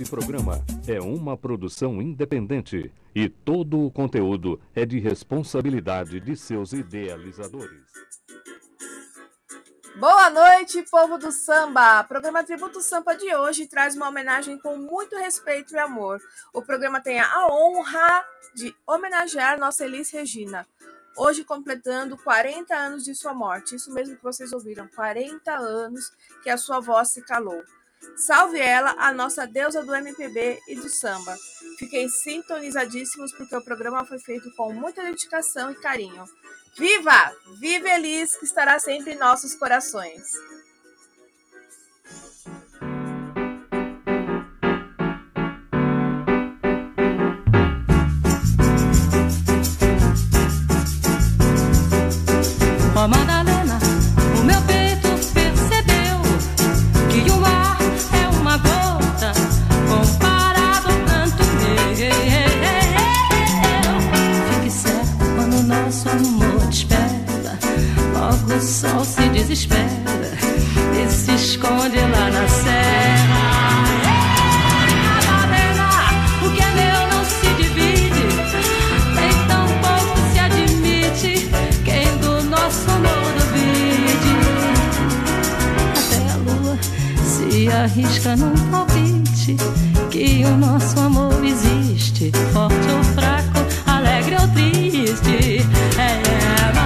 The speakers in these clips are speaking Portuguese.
Este programa é uma produção independente e todo o conteúdo é de responsabilidade de seus idealizadores. Boa noite, povo do samba! O programa Tributo Sampa de hoje traz uma homenagem com muito respeito e amor. O programa tem a honra de homenagear nossa Elis Regina, hoje completando 40 anos de sua morte. Isso mesmo que vocês ouviram, 40 anos que a sua voz se calou. Salve ela, a nossa deusa do MPB e do samba. Fiquem sintonizadíssimos porque o programa foi feito com muita dedicação e carinho. Viva! Viva Elis, que estará sempre em nossos corações. o sol se desespera e se esconde lá na serra. Tá vendo? O que é meu não se divide, nem tão pouco se admite. Quem do nosso amor duvide, até a lua se arrisca num palpite que o nosso amor existe, forte ou fraco, alegre ou triste. É, é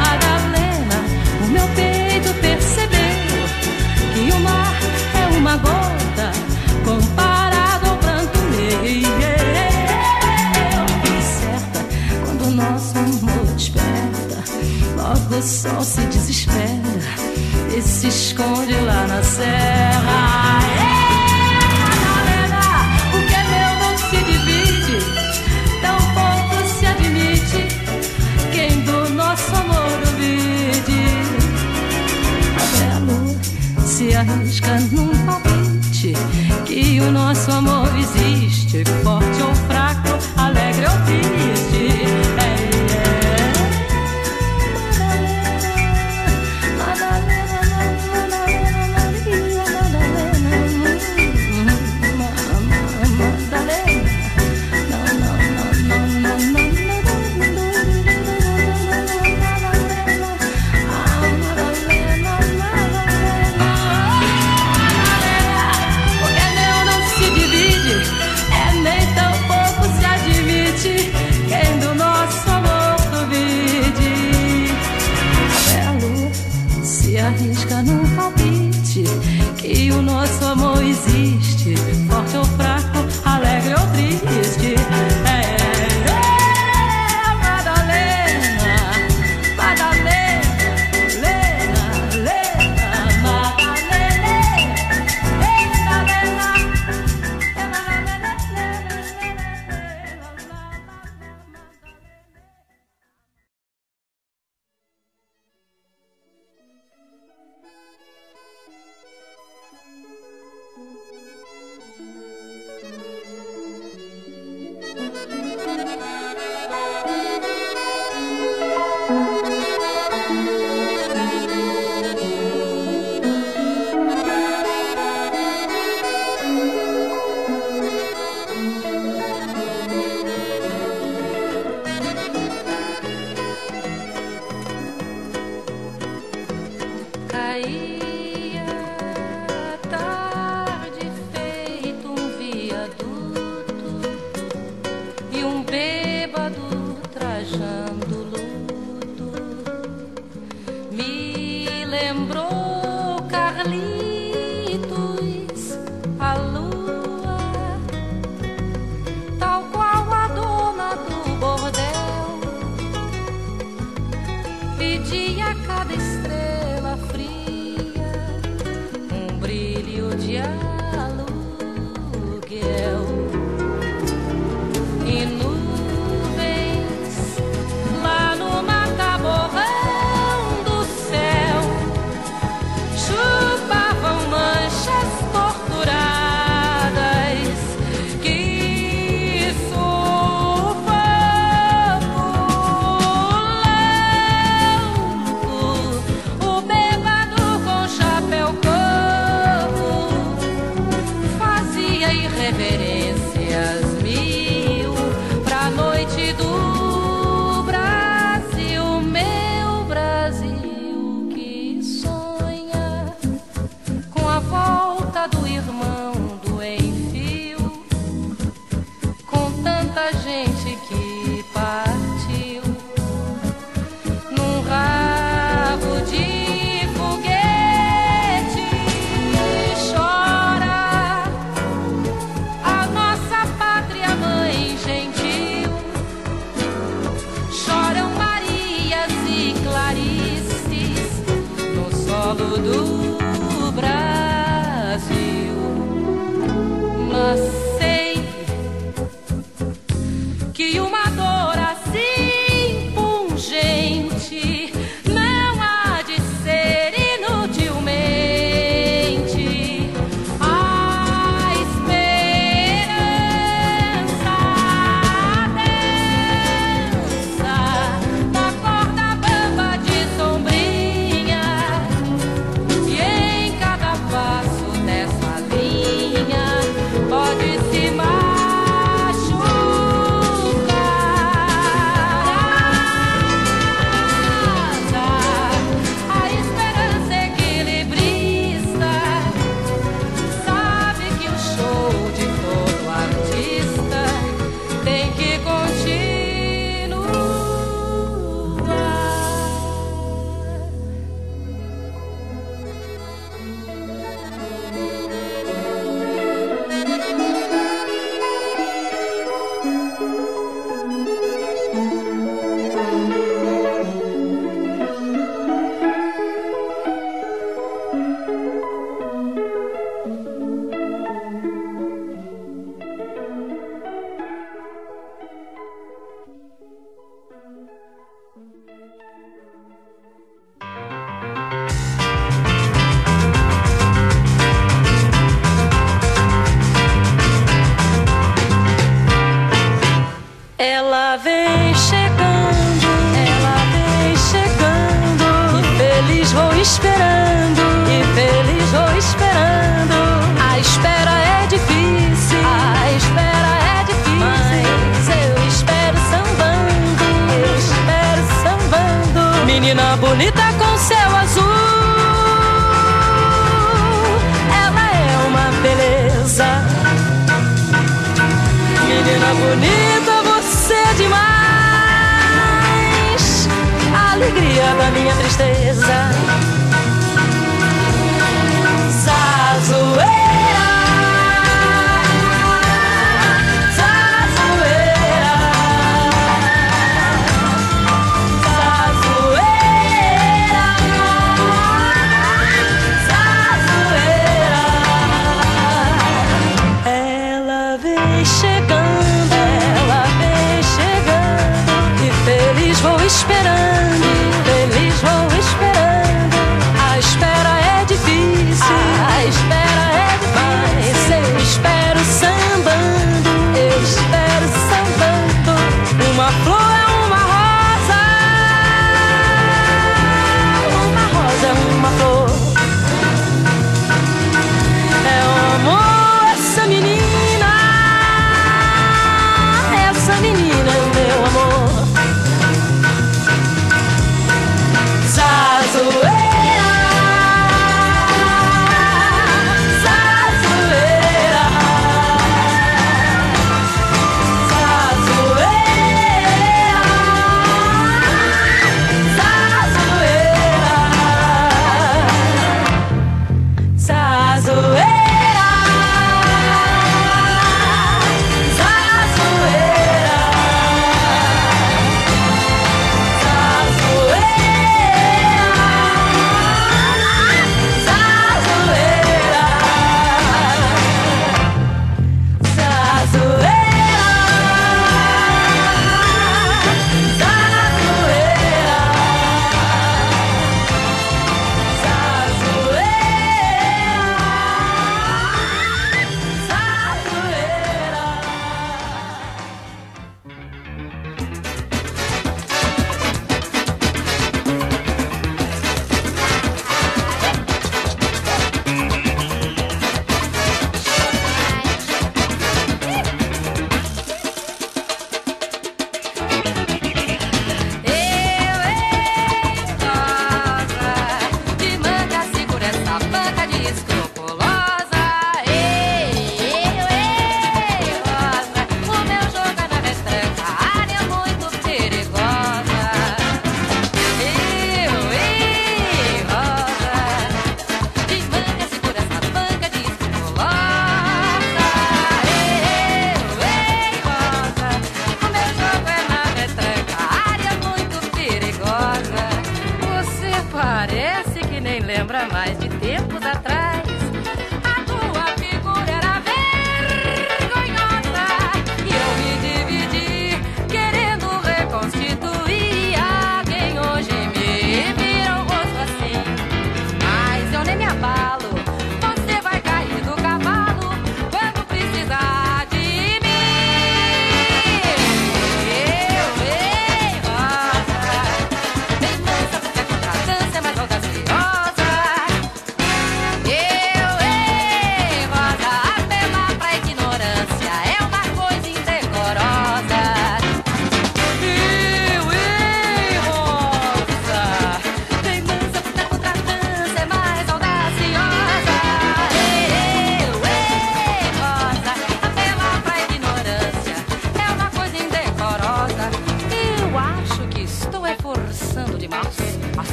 se esconde lá na serra. É, galera, o que é meu não se divide, tão pouco se admite quem do nosso amor duvide. amor se arrisca num palpite que o nosso amor existe, forte ou fraco, alegre ou triste.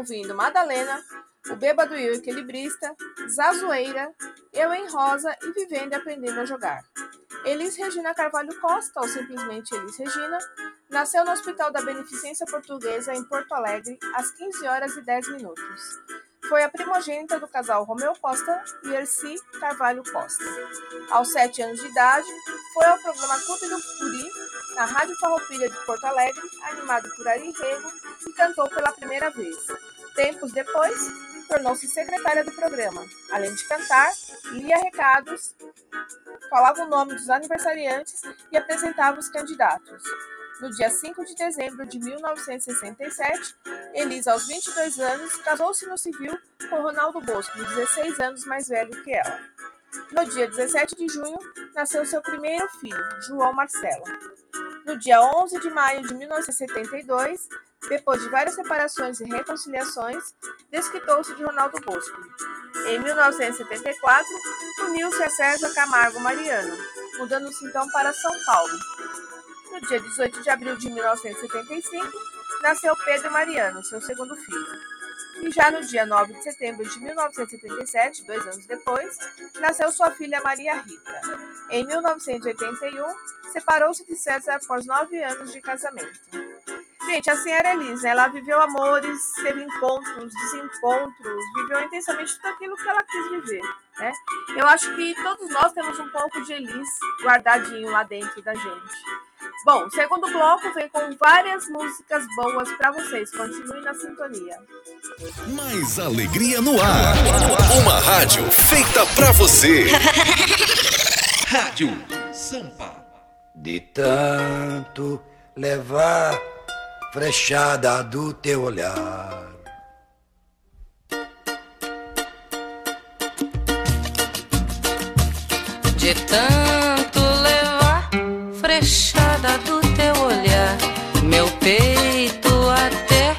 Ouvindo Madalena, o Bêbado e o Equilibrista, Zazoeira, Eu em Rosa e Vivendo e Aprendendo a Jogar. Elis Regina Carvalho Costa, ou simplesmente Elis Regina, nasceu no Hospital da Beneficência Portuguesa em Porto Alegre às 15 horas e 10 minutos. Foi a primogênita do casal Romeu Costa e Erci Carvalho Costa. Aos 7 anos de idade, foi ao programa Clube do Puri, na Rádio Farroupilha de Porto Alegre, animado por Ari Rego, e cantou pela primeira vez. Tempos depois, tornou-se secretária do programa. Além de cantar, lia recados, falava o nome dos aniversariantes e apresentava os candidatos. No dia 5 de dezembro de 1967, Elisa, aos 22 anos, casou-se no civil com Ronaldo Bosco, de 16 anos mais velho que ela. No dia 17 de junho, nasceu seu primeiro filho, João Marcelo. No dia 11 de maio de 1972, depois de várias separações e reconciliações, desquitou-se de Ronaldo Bosco. Em 1974, uniu-se a César Camargo Mariano, mudando-se então para São Paulo. No dia 18 de abril de 1975, nasceu Pedro Mariano, seu segundo filho. E já no dia 9 de setembro de 1977, dois anos depois, nasceu sua filha Maria Rita. Em 1981, separou-se de César após nove anos de casamento. Gente, a senhora Elisa, ela viveu amores, teve encontros, desencontros, viveu intensamente tudo aquilo que ela quis viver, né? Eu acho que todos nós temos um pouco de Elis guardadinho lá dentro da gente. Bom, o segundo bloco vem com várias músicas boas para vocês. Continue na sintonia. Mais alegria no ar. Uma rádio feita para você. rádio Sampa. De tanto levar frechada do teu olhar. De tanto levar frechada do teu olhar, meu peito até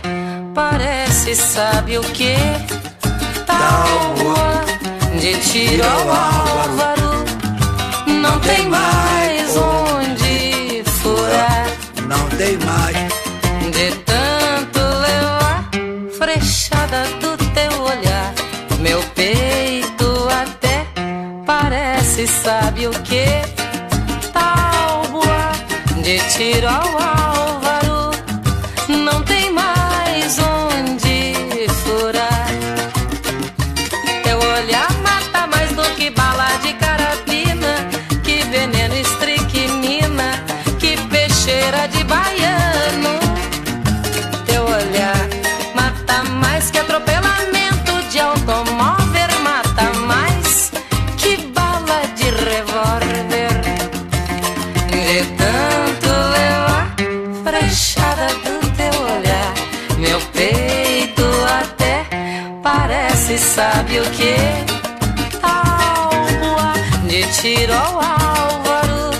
parece, sabe o que? Tábua de tiro ao álvaro, não tem mais onde furar. Não tem mais De tanto levar frechada do teu olhar, meu peito até parece, sabe o que? Tábua de tiro ao sabe o que? Tábua de tiro ao álvaro,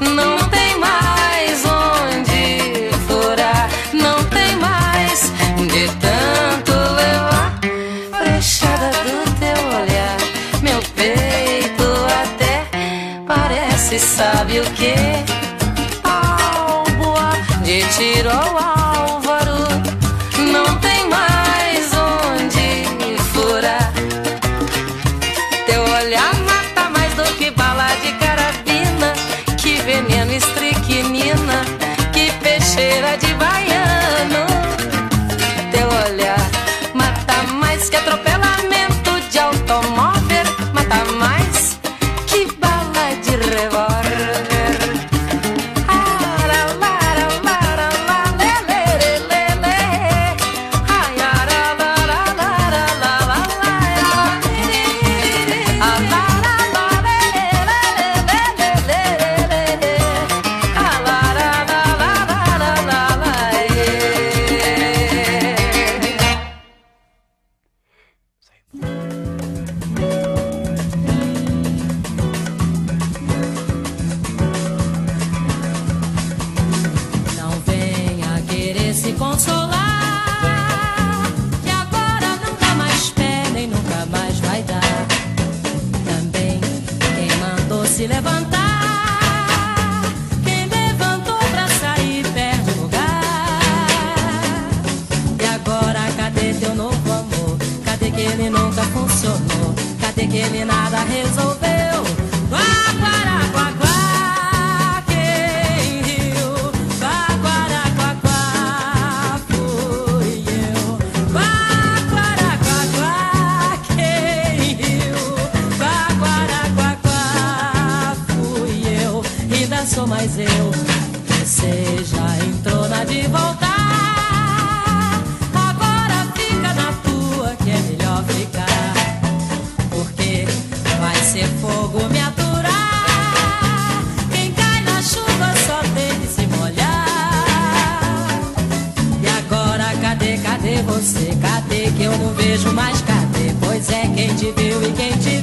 não tem mais onde furar, não tem mais de tanto levar frechada do teu olhar, meu peito até parece, sabe o que? Tábua de tiro ao álvaro, sou mais eu. Você já entrou na de voltar. Agora fica na tua, que é melhor ficar. Porque vai ser fogo me aturar. Quem cai na chuva só tem que se molhar. E agora cadê, cadê você? Cadê que eu não vejo mais? Cadê? Terezinha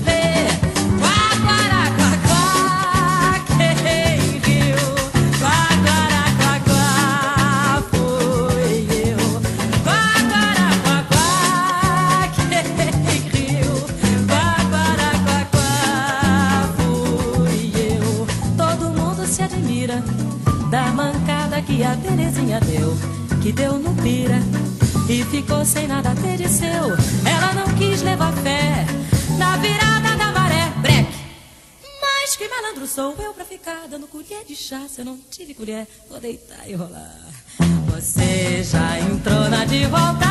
que deu no pira. E ficou sem nada ter de seu. Ela não quis levar fé na virada da maré. Breque! Mas que malandro sou eu pra ficar dando colher de chá. Se eu não tive colher, vou deitar e rolar. Você já entrou na de voltar.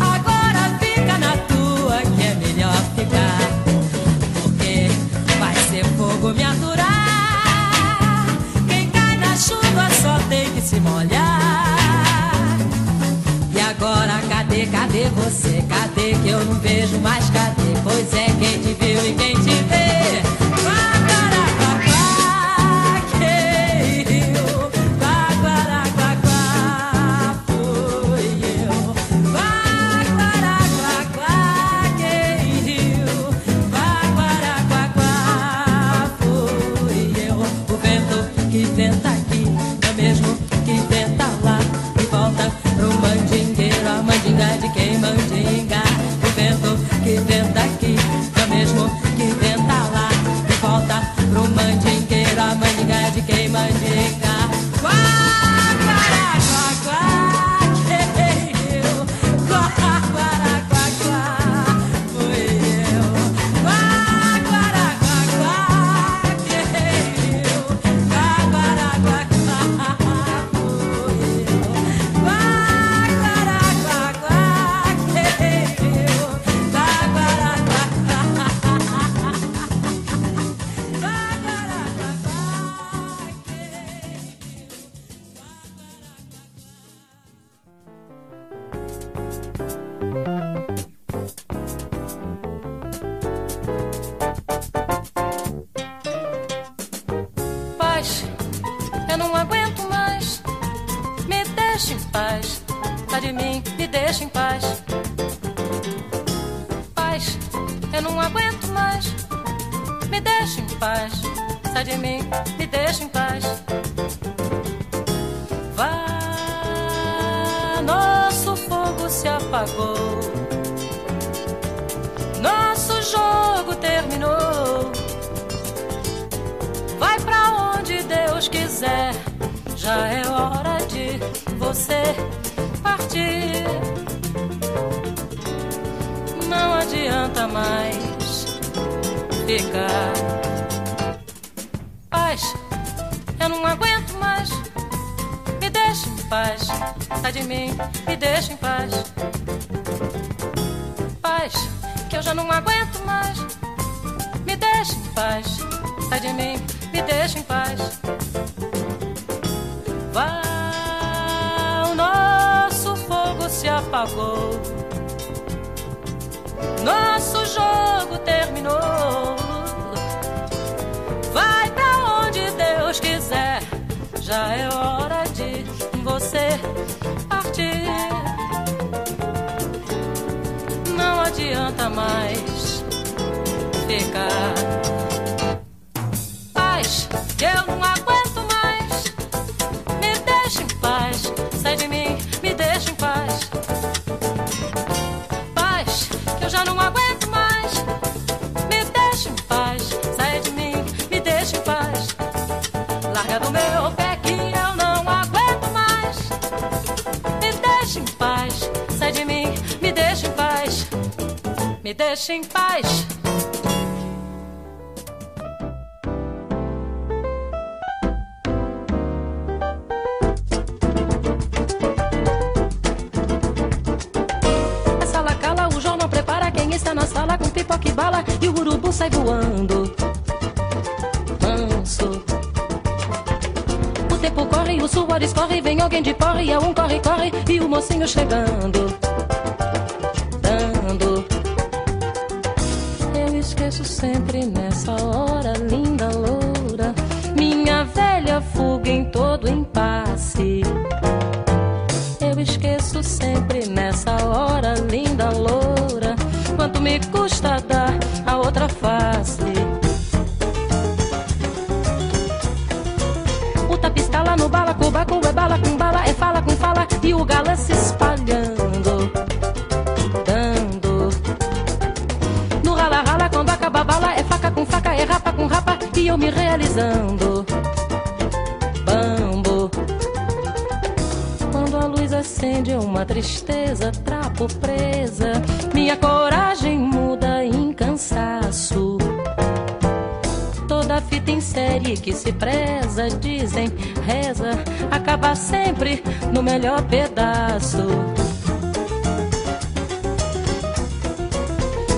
Agora fica na tua, que é melhor ficar. Porque vai ser fogo me aturar. Tem que se molhar. E agora, cadê, cadê você? Cadê que eu não vejo mais? Cadê? Pois é, quem te viu e quem te vê? Eu não aguento mais. Me deixa em paz. Sai de mim, me deixa em paz. Paz, que eu já não aguento mais. Me deixa em paz. Sai de mim, me deixa em paz. Vá, o nosso fogo se apagou. Nosso jogo terminou. Já é hora de você partir. Não adianta mais ficar. Deixa em paz. A sala cala, o jornal prepara quem está na sala com pipoca e bala e o urubu sai voando. Manso. O tempo corre, o suor escorre, vem alguém de porre, é um corre, corre e o mocinho chegando. Faca, é rapa com rapa e eu me realizando. Bambo. acende uma tristeza, trapo presa. Minha coragem muda em cansaço. Toda fita em série que se preza, dizem, reza, acaba sempre no melhor pedaço.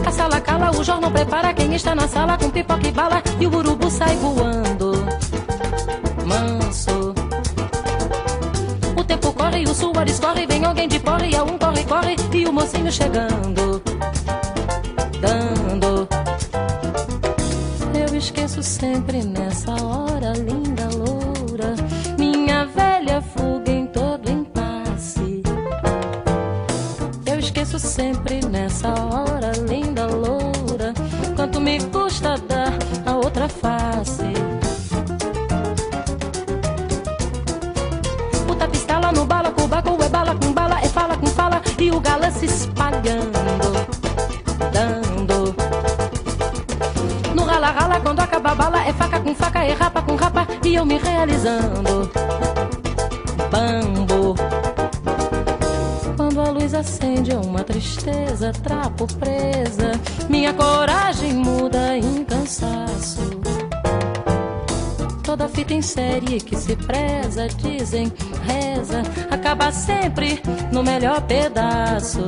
A sala cala, o jornal prepara quem está na sala com pipoca e bala e o urubu sai voando. Corre, o suor escorre, vem alguém de porre, a um corre, corre e o mocinho chegando. Dando. Eu esqueço sempre nessa rapa com rapa e eu me realizando. Bambo. Quando a luz acende é uma tristeza, trapo presa. Minha coragem muda em cansaço. Toda fita em série que se preza, dizem, reza, acaba sempre no melhor pedaço.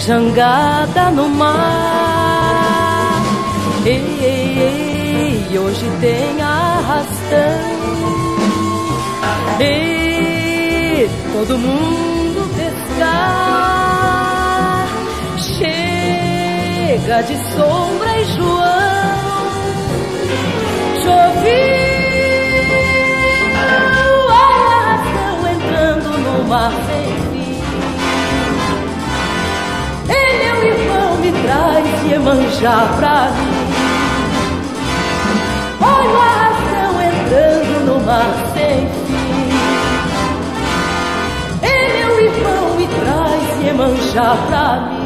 Jangada no mar. E, e, e hoje tem arrastão. E todo mundo pescar. Chega de sombra e João. Choveu arrastão entrando no mar traz Iemanjá pra mim. Olha o arrastão entrando no mar sem fim. E meu irmão me traz Iemanjá pra mim.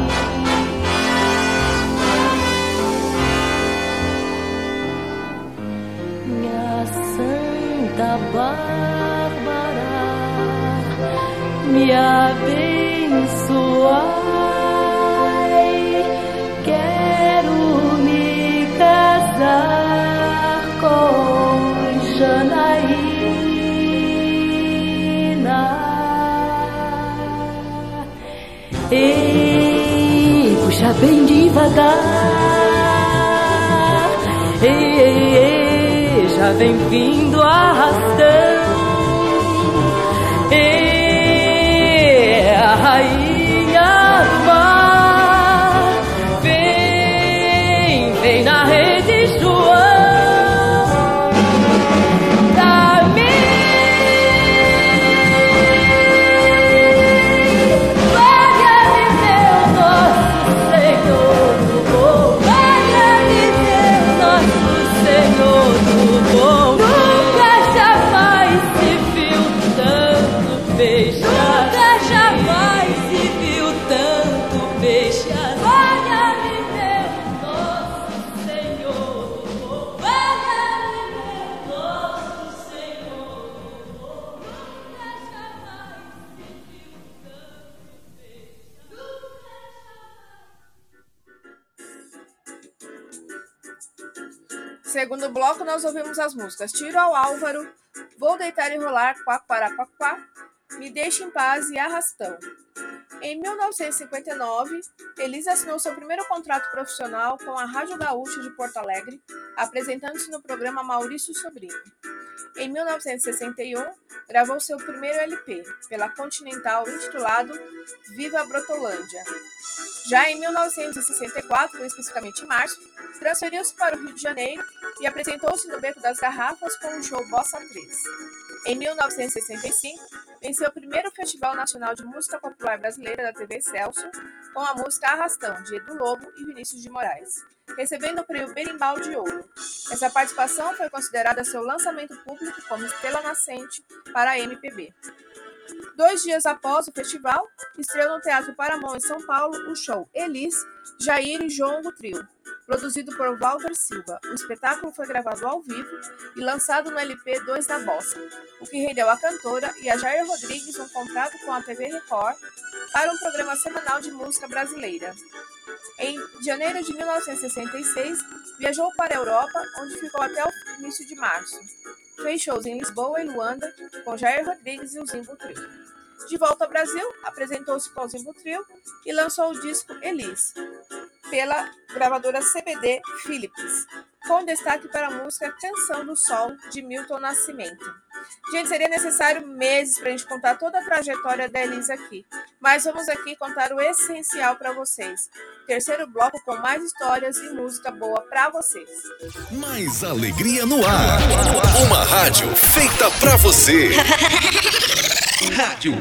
Santa Bárbara, me abençoai. Ei, puxa bem devagar. Ei, ei, ei, já vem vindo arrastão. Ei, a rainha nós ouvimos as músicas Tiro ao Álvaro, Vou Deitar e Rolar, Quaquaraquaquá, Me Deixe em Paz e Arrastão. Em 1959, Elisa assinou seu primeiro contrato profissional com a Rádio Gaúcha de Porto Alegre, apresentando-se no programa Maurício Sobrinho. Em 1961, gravou seu primeiro LP, pela Continental, intitulado Viva Brotolândia. Já em 1964, especificamente em março, transferiu-se para o Rio de Janeiro e apresentou-se no Beco das Garrafas com o show Bossa 3. Em 1965, venceu o primeiro Festival Nacional de Música Popular Brasileira da TV Celso com a música Arrastão, de Edu Lobo e Vinícius de Moraes, recebendo o prêmio Berimbau de Ouro. Essa participação foi considerada seu lançamento público como estrela nascente para a MPB. Dois dias após o festival, estreou no Teatro Paramão em São Paulo o show Elis, Jair e Jongo Trio, produzido por Walter Silva. O espetáculo foi gravado ao vivo e lançado no LP 2 da Bossa, o que rendeu à cantora e a Jair Rodrigues um contrato com a TV Record para um programa semanal de música brasileira. Em janeiro de 1966, viajou para a Europa, onde ficou até o início de março. Fez shows em Lisboa e Luanda com Jair Rodrigues e o Zimbo Trio. De volta ao Brasil, apresentou-se com o Zimbo Trio e lançou o disco Elis, pela gravadora CBD Philips, com destaque para a música Canção do Sol, de Milton Nascimento. Gente, seria necessário meses para a gente contar toda a trajetória da Elisa aqui, mas vamos aqui contar o essencial para vocês. Terceiro bloco com mais histórias e música boa para vocês. Mais alegria no ar. Uma rádio feita para você. Rádio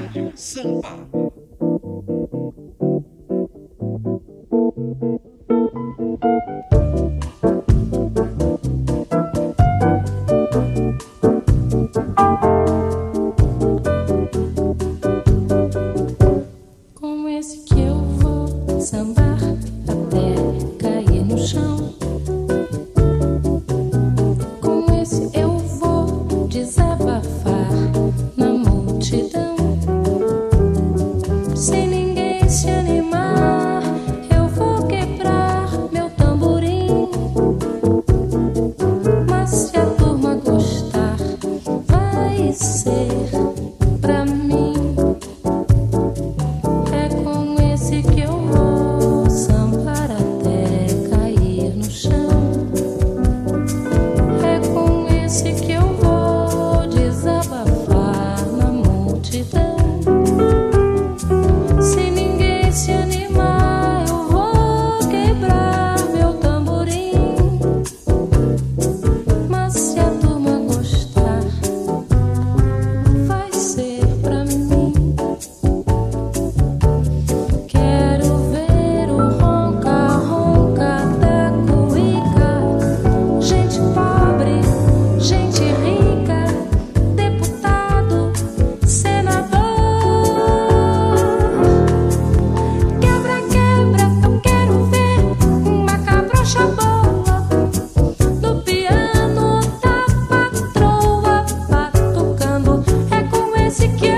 Rádio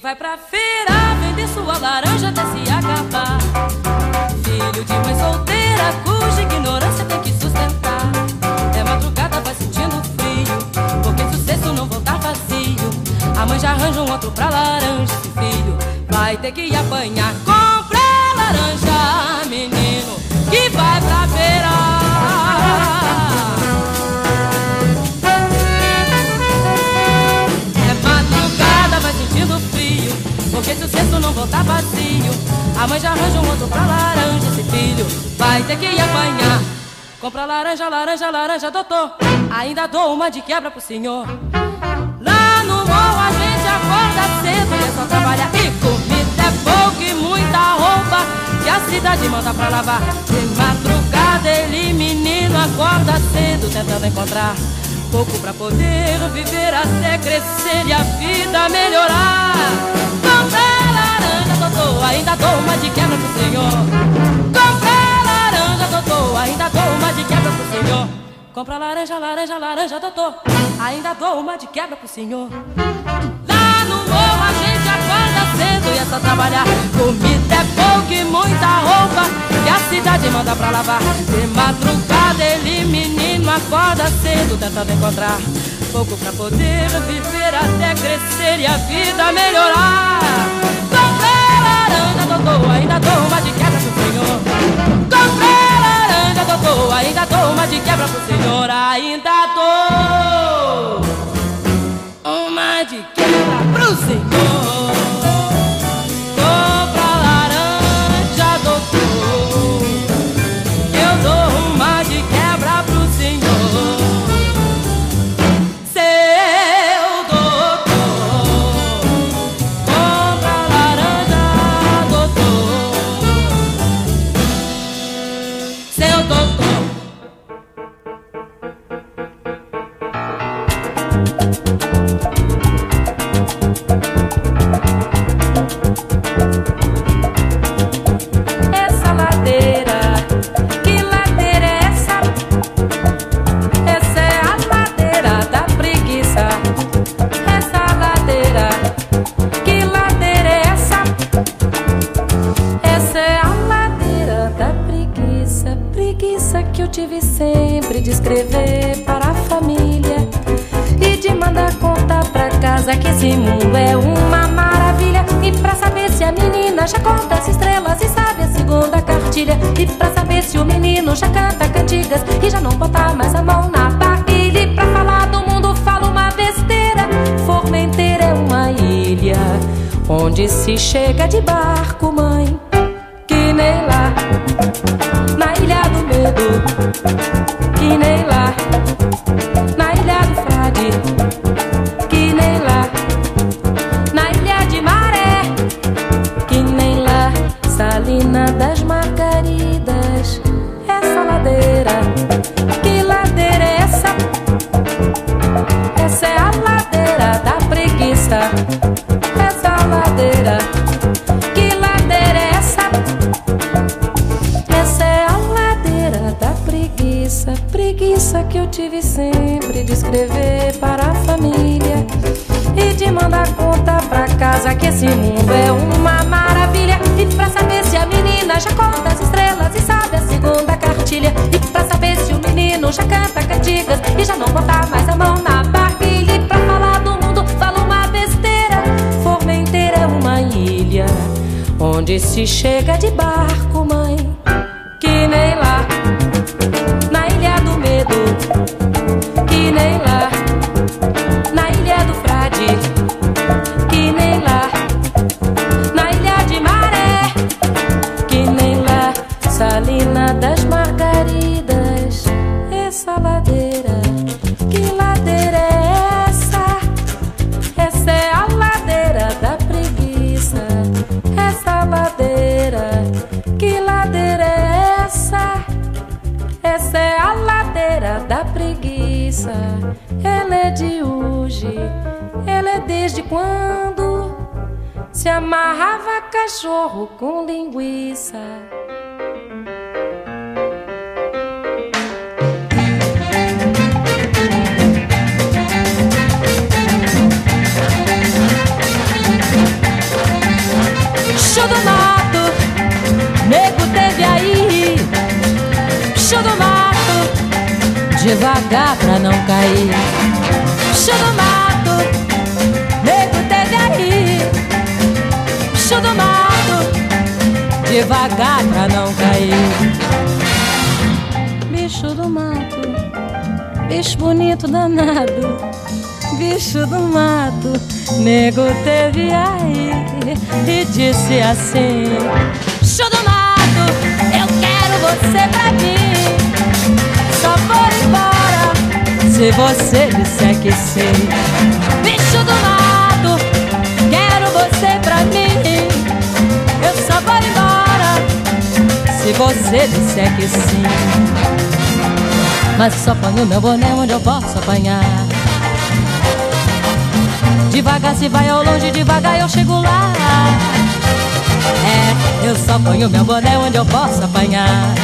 Vai pra feira vender sua laranja até se acabar. Filho de mãe solteira, cuja ignorância tem que sustentar. É madrugada, vai sentindo frio, porque sucesso não voltar vazio. A mãe já arranja um outro pra laranja, esse filho vai ter que apanhar. Compra laranja, menino, que vai pra Porque se o cesto não voltar vazio, a mãe já arranja um outro pra laranja. Esse filho vai ter que apanhar. Compra laranja, laranja, laranja, doutor. Ainda dou uma de quebra pro senhor. Lá no morro a gente acorda cedo e é só trabalhar. E comida é pouco e muita roupa que a cidade manda pra lavar. De madrugada ele, menino, acorda cedo tentando encontrar pouco para poder viver até crescer e a vida melhorar. Doutor, ainda dou uma de quebra pro senhor. Comprei laranja, doutor, ainda dou uma de quebra pro senhor. Compra laranja, laranja, laranja, doutor, ainda dou uma de quebra pro senhor. Lá no morro a gente acorda cedo e é só trabalhar. Comida é pouco e muita roupa que a cidade manda pra lavar. De madrugada ele, menino, acorda cedo tentando encontrar pouco pra poder viver até crescer e a vida melhorar. Doutor, ainda dou uma de quebra pro senhor. Comprei laranja, doutor, ainda dou uma de quebra pro senhor. Ainda dou uma de quebra pro senhor. É a ladeira da preguiça. Preguiça que eu tive sempre de escrever para a família e de mandar contar pra casa que esse mundo é uma maravilha. E pra saber se a menina já conta as estrelas e sabe a segunda cartilha. E pra saber se o menino já canta cantigas e já não bota mais a mão na barrilha. E pra falar do mundo fala uma besteira. Formenteira é uma ilha onde se chega de barco, mãe. Nem lá na ilha do medo. Que nem se chega de barco, se amarrava cachorro com linguiça. Show do mato, nego teve aí. Show do mato, devagar pra não cair. Show do mato, Show do mato, devagar pra não cair. Bicho do mato, bicho bonito danado. Bicho do mato, nego teve aí e disse assim: Show do mato, eu quero você pra mim. Só vou embora se você disser que sim. Bicho do mato, quero você pra mim. Se você disser que sim. Mas só ponho meu boné onde eu posso apanhar. Devagar se vai ao longe, devagar eu chego lá. É, eu só ponho meu boné onde eu posso apanhar.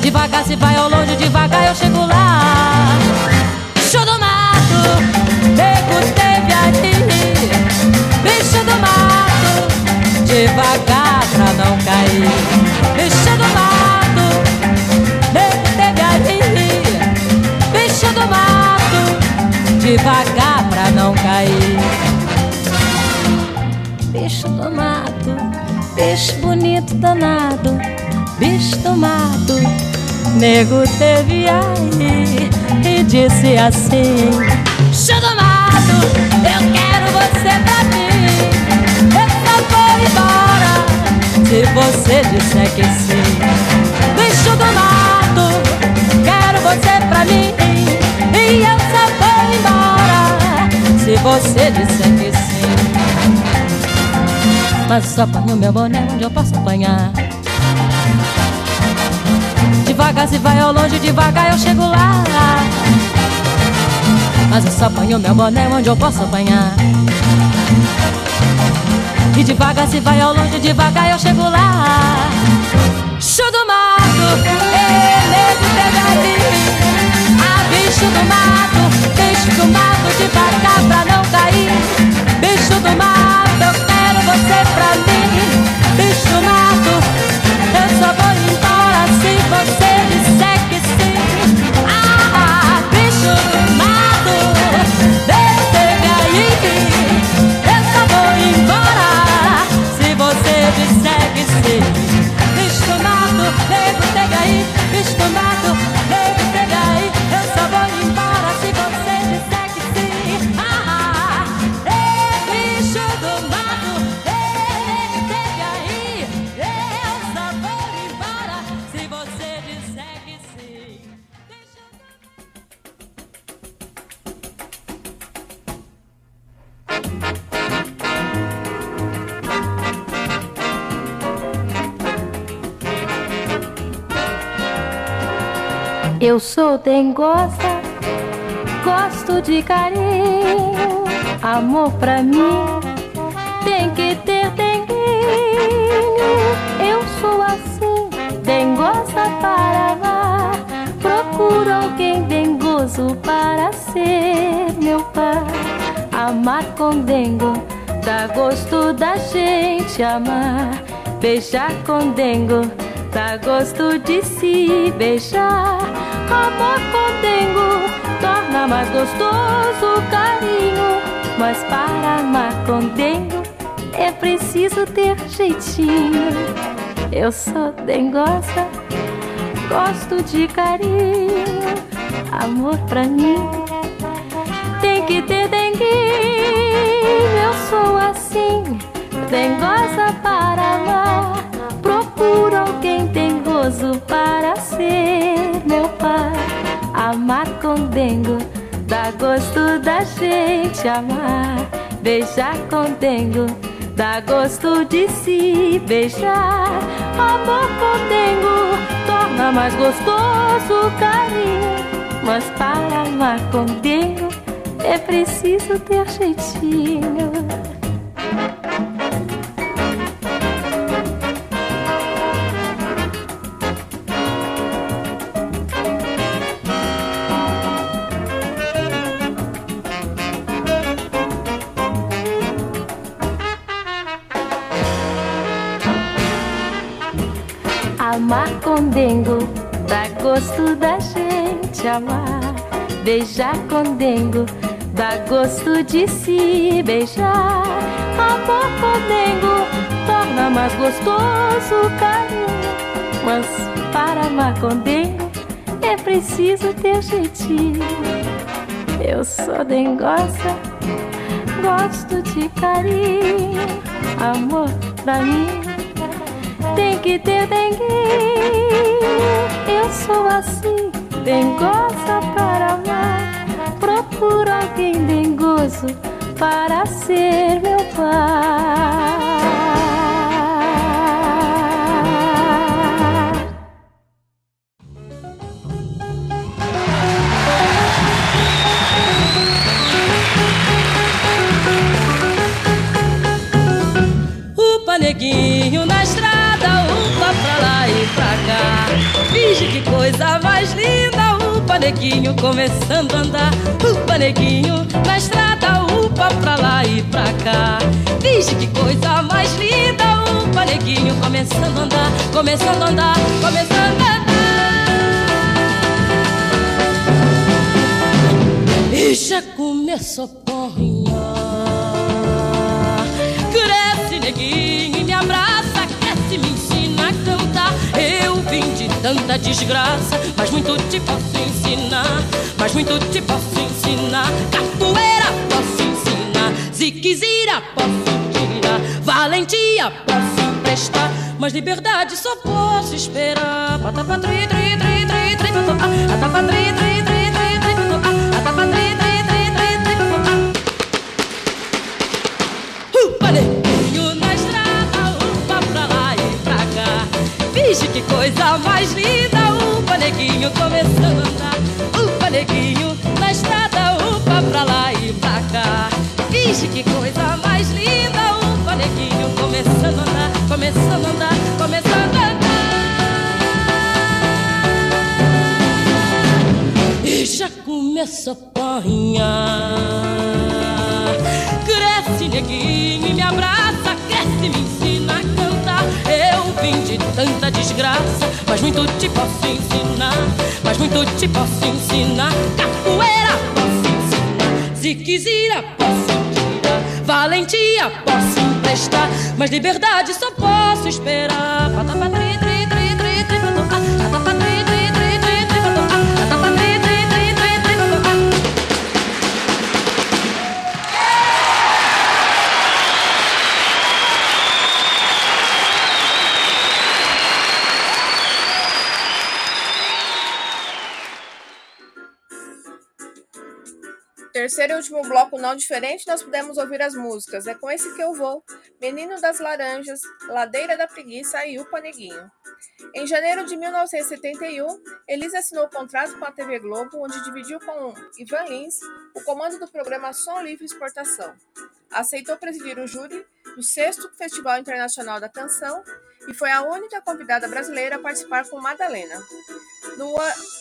Devagar se vai ao longe, devagar eu chego lá. Show do mato, nego teve ali. Bicho do mato, devagar. Bicho do mato, nego teve ali. Bicho do mato, devagar pra não cair. Bicho do mato, bicho bonito danado, bicho do mato. Nego teve aí e disse assim: Bicho do mato, eu quero você pra mim. Eu só vou embora se você disser que sim. Bicho do mato, quero você pra mim. E eu só vou embora se você disser que sim. Mas só ponho meu boné onde eu posso apanhar. Devagar se vai ao longe, devagar eu chego lá. Mas eu só ponho meu boné onde eu posso apanhar. E devagar se vai ao longe, devagar eu chego lá. Show do mato, ele teve ali. Ah, bicho do mato, bicho do mato, devagar pra não cair. Bicho do mato, eu quero você pra mim. Bicho do mato, eu só vou embora se você disser que sim. Ah, bicho do mato, deteve aí. Sou dengosa, gosto de carinho, amor pra mim tem que ter denguinho. Eu sou assim, dengosa para amar, procuro alguém dengoso para ser meu pai. Amar com dengo, dá gosto da gente amar, beijar com dengo. Dá gosto de se beijar, amor com dengo torna mais gostoso o carinho. Mas para amar com dengo é preciso ter jeitinho. Eu sou dengosa, gosto de carinho, amor pra mim tem que ter denguinho. Eu sou assim, dengosa para amar. Procuro alguém dengoso para ser. Amar com dengo, dá gosto da gente amar. Beijar com dengo, dá gosto de se beijar. Amor com dengo, torna mais gostoso o carinho. Mas para amar com dengo, é preciso ter jeitinho. Amar. Beijar com dengo, dá gosto de se beijar. Amor com dengo, torna mais gostoso o carinho. Mas para amar com dengo, é preciso ter jeitinho. Eu sou dengosa, gosto de carinho. Amor pra mim tem que ter denguinho. Eu sou assim, dengosa para amar. Procuro alguém dengoso para ser meu pai. Neguinho começando a andar. Upa neguinho na estrada, upa pra lá e pra cá. Finge que coisa mais linda, upa neguinho começando a andar, começando a andar, começando a andar. E já começou a porrinhar. Cresce, neguinho, vim de tanta desgraça, mas muito te posso ensinar. Mas muito te posso ensinar. Capoeira posso ensinar. Ziquezira posso tirar. Valentia posso emprestar. Mas liberdade só posso esperar. Patapa, tri, tri, tri, tri, tri, patapa, tri, tri, tri, tri, tri, Vixe, que coisa mais linda, upa, neguinho começando a andar. Upa, neguinho na estrada, upa pra lá e pra cá. Vixe, que coisa mais linda, upa, neguinho começando a andar, começando a andar, começando a andar. E já começa a apanhar. Cresce, neguinho, e me abraça. Cresce, me ensina vim de tanta desgraça, mas muito te posso ensinar. Mas muito te posso ensinar. Capoeira posso ensinar. Ziquezira posso tirar. Valentia posso emprestar. Mas liberdade só posso esperar. Patapa, tri, tri, tri, tri, tri, patapa, Terceiro e último bloco, não diferente, nós pudemos ouvir as músicas. É com esse que eu vou. Menino das Laranjas, Ladeira da Preguiça e Upa Neguinho. Em janeiro de 1971, Elisa assinou contrato com a TV Globo, onde dividiu com Ivan Lins o comando do programa Som Livre Exportação. Aceitou presidir o júri do sexto Festival Internacional da Canção e foi a única convidada brasileira a participar com Madalena. No,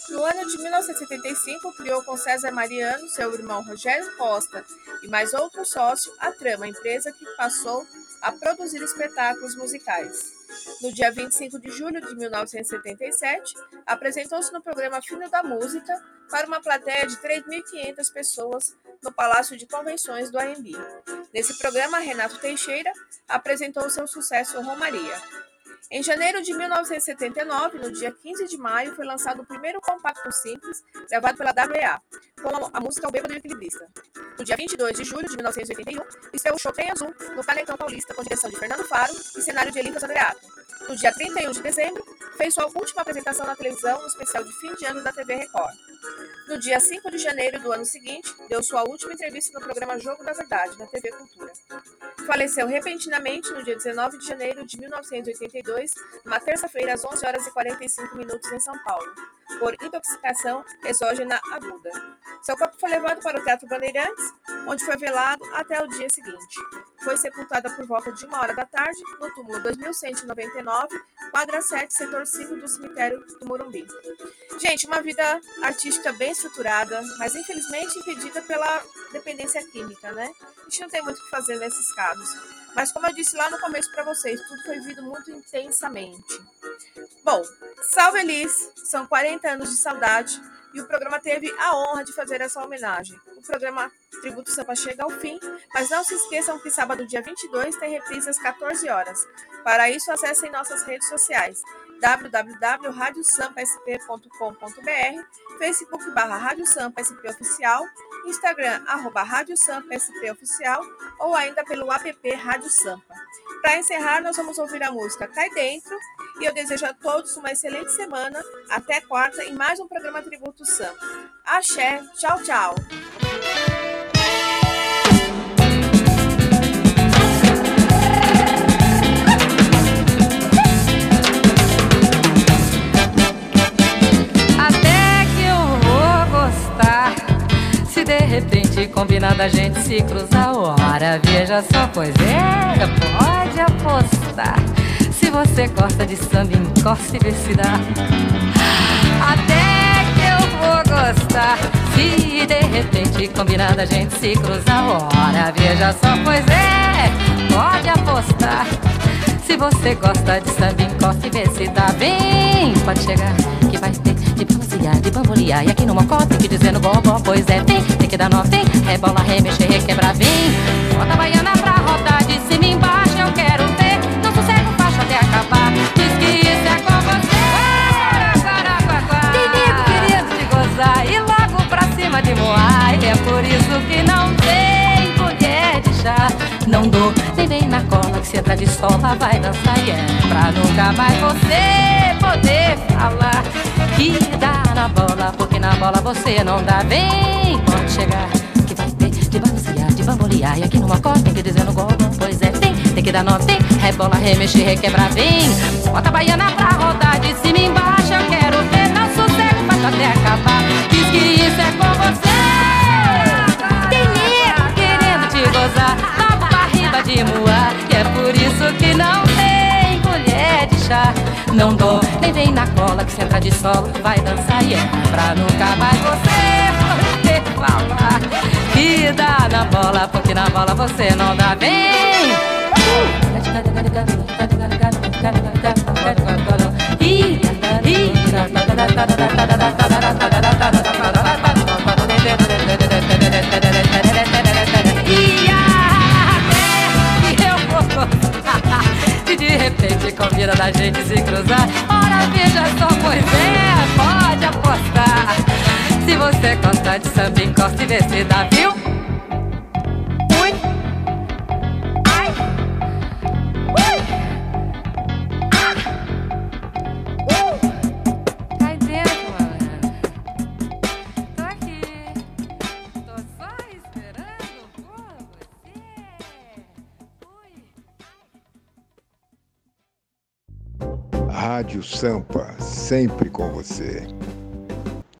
no ano de 1975, criou com César Mariano, seu irmão Rogério Costa e mais outro sócio a Trama, empresa que passou a produzir espetáculos musicais. No dia 25 de julho de 1977, apresentou-se no programa Fino da Música para uma plateia de 3.500 pessoas no Palácio de Convenções do AMB. Nesse programa, Renato Teixeira apresentou seu sucesso Romaria. Em janeiro de 1979, no dia 15 de maio, foi lançado o primeiro compacto simples gravado pela WA, com a música O Bêbado e o Equilibrista. No dia 22 de julho de 1981, estreou o Show Trem Azul no Canecão Paulista, com direção de Fernando Faro e cenário de Elitas Andreato. No dia 31 de dezembro, fez sua última apresentação na televisão no especial de fim de ano da TV Record. No dia 5 de janeiro do ano seguinte, deu sua última entrevista no programa Jogo da Verdade, na TV Cultura. Faleceu repentinamente no dia 19 de janeiro de 1982, numa terça-feira às 11 horas e 45 minutos em São Paulo, por intoxicação exógena aguda. Seu corpo foi levado para o Teatro Bandeirantes, onde foi velado até o dia seguinte. Foi sepultada por volta de uma hora da tarde no túmulo 2199, quadra 7, setor 5 do cemitério do Morumbi. Gente, uma vida artística bem estruturada, mas infelizmente impedida pela dependência química, né? A gente não tem muito o que fazer nesses casos. Mas como eu disse lá no começo para vocês, tudo foi vivido muito intensamente. Bom, salve Elis, são 40 anos de saudade e o programa teve a honra de fazer essa homenagem. O programa Tributo Sampa chega ao fim, mas não se esqueçam que sábado, dia 22, tem reprise às 14 horas. Para isso, acessem nossas redes sociais www.radiosampasp.com.br, Facebook barra Rádio Sampa SP Oficial, Instagram arroba Rádio Sampa SP Oficial ou ainda pelo app Rádio Sampa. Para encerrar, nós vamos ouvir a música Cai Dentro e eu desejo a todos uma excelente semana. Até quarta em mais um programa Tributo Sampa. Axé, tchau, tchau. Se de repente combinar da gente se cruzar, ora, veja só, pois é, pode apostar. você gosta de samba, encosta e vê se dá. Até que eu vou gostar. Se de repente combinada a gente se cruzar, ora veja só, pois é, pode apostar. Se você gosta de samba, encosta e vê se dá bem. Pode chegar, que vai ter de bambuziar, de bambolear. E aqui no mocó tem que dizer no pois é, vem, tem que dar nó, vem. Rebola, remexer, requebrar, vem. Bota baiana pra rodar de cima embaixo, eu quero ver. Não sossego faixa até acabar. Diz que isso é com você. Tem nego querendo te gozar e logo pra cima de moar. É por isso que não tem colher de chá. Não dou, nem vem na cola que se entra de sola vai dançar. E é pra nunca mais você poder falar que dá na bola, porque na bola você não dá bem. Pode chegar, que vai ter de balancear, de bambolear. E aqui numa corda tem que dizer no gol, pois é, tem, tem que dar nó, tem. Rebola, remexer, requebrar, vem. Bota a baiana pra rodar de cima embaixo, eu quero ver. Não sossego, faz até acabar. Diz que isso é com você. Tem nego querendo te gozar, pra riba de moar. E é por isso que não tem colher de chá. Não dou, nem vem na cola que senta de solo vai dançar e é pra nunca mais você poder falar dá na bola, porque na bola você não dá bem. E de repente combina da gente se cruzar Ora veja só, pois é, pode apostar Se você gosta de samba, encosta e vê se dá, viu? Sampa, sempre com você.